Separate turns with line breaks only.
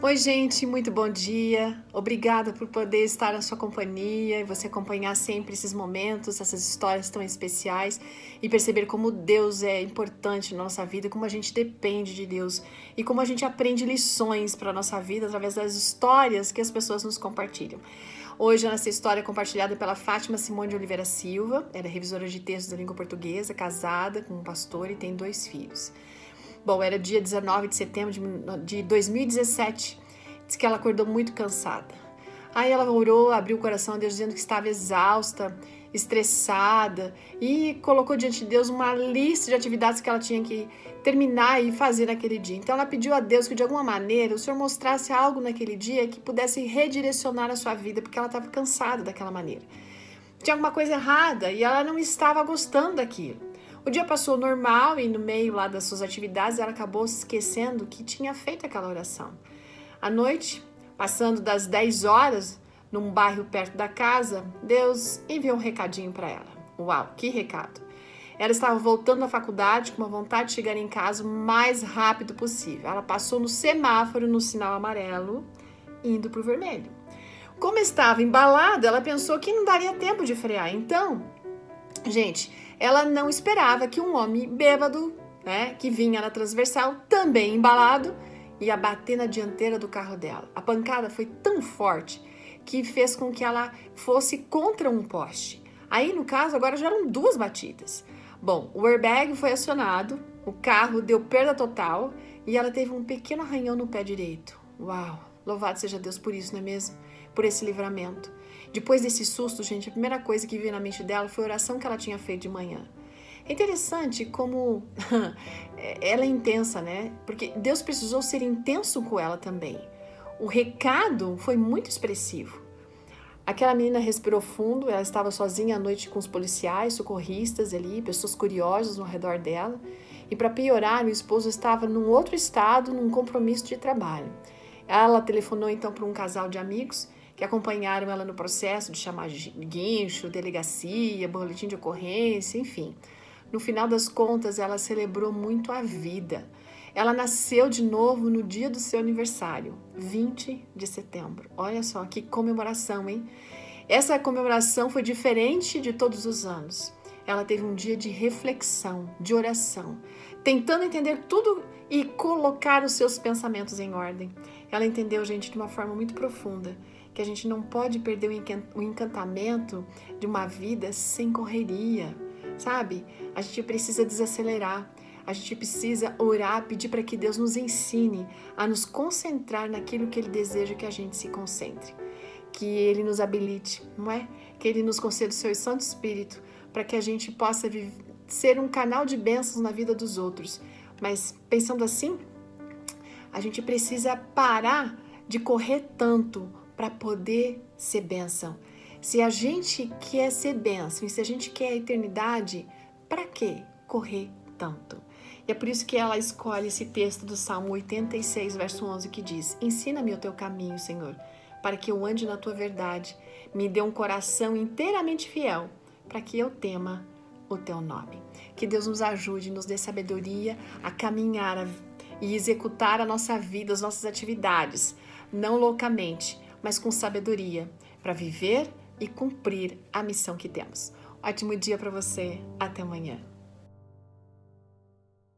Oi, gente, muito bom dia. Obrigada por poder estar na sua companhia e você acompanhar sempre esses momentos, essas histórias tão especiais e perceber como Deus é importante na nossa vida, como a gente depende de Deus e como a gente aprende lições para a nossa vida através das histórias que as pessoas nos compartilham. Hoje, nessa história compartilhada pela Fátima Simone de Oliveira Silva, ela é revisora de textos da língua portuguesa, casada com um pastor e tem dois filhos. Bom, era dia 19 de setembro de 2017. Diz que ela acordou muito cansada. Aí ela orou, abriu o coração a Deus dizendo que estava exausta, estressada e colocou diante de Deus uma lista de atividades que ela tinha que terminar e fazer naquele dia. Então ela pediu a Deus que de alguma maneira o Senhor mostrasse algo naquele dia que pudesse redirecionar a sua vida, porque ela estava cansada daquela maneira. Tinha alguma coisa errada e ela não estava gostando daquilo. O dia passou normal e no meio lá das suas atividades ela acabou se esquecendo que tinha feito aquela oração. À noite, passando das 10 horas, num bairro perto da casa, Deus enviou um recadinho para ela. Uau, que recado! Ela estava voltando da faculdade com uma vontade de chegar em casa o mais rápido possível. Ela passou no semáforo no sinal amarelo, indo para o vermelho. Como estava embalada, ela pensou que não daria tempo de frear. Então, gente, ela não esperava que um homem bêbado, né, que vinha na transversal, também embalado, ia bater na dianteira do carro dela. A pancada foi tão forte que fez com que ela fosse contra um poste. Aí, no caso, agora já eram duas batidas. Bom, o airbag foi acionado, o carro deu perda total e ela teve um pequeno arranhão no pé direito. Uau! Louvado seja Deus por isso, não é mesmo? Por esse livramento. Depois desse susto, gente, a primeira coisa que veio na mente dela foi a oração que ela tinha feito de manhã. É interessante como ela é intensa, né? Porque Deus precisou ser intenso com ela também. O recado foi muito expressivo. Aquela menina respirou fundo, ela estava sozinha à noite com os policiais, socorristas ali, pessoas curiosas ao redor dela. E para piorar, o esposo estava num outro estado, num compromisso de trabalho. Ela telefonou então para um casal de amigos que acompanharam ela no processo de chamar guincho, delegacia, boletim de ocorrência, enfim. No final das contas, ela celebrou muito a vida. Ela nasceu de novo no dia do seu aniversário, 20 de setembro. Olha só que comemoração, hein? Essa comemoração foi diferente de todos os anos. Ela teve um dia de reflexão, de oração, tentando entender tudo e colocar os seus pensamentos em ordem. Ela entendeu, gente, de uma forma muito profunda que a gente não pode perder o encantamento de uma vida sem correria, sabe? A gente precisa desacelerar. A gente precisa orar, pedir para que Deus nos ensine a nos concentrar naquilo que Ele deseja que a gente se concentre. Que Ele nos habilite, não é? Que Ele nos conceda o seu Santo Espírito para que a gente possa ser um canal de bênçãos na vida dos outros. Mas pensando assim, a gente precisa parar de correr tanto para poder ser bênção. Se a gente quer ser bênção e se a gente quer a eternidade, para que correr tanto? E é por isso que ela escolhe esse texto do Salmo 86, verso 11, que diz: Ensina-me o teu caminho, Senhor, para que eu ande na tua verdade. Me dê um coração inteiramente fiel, para que eu tema o teu nome. Que Deus nos ajude, nos dê sabedoria a caminhar e executar a nossa vida, as nossas atividades, não loucamente, mas com sabedoria, para viver e cumprir a missão que temos. Ótimo dia para você. Até amanhã.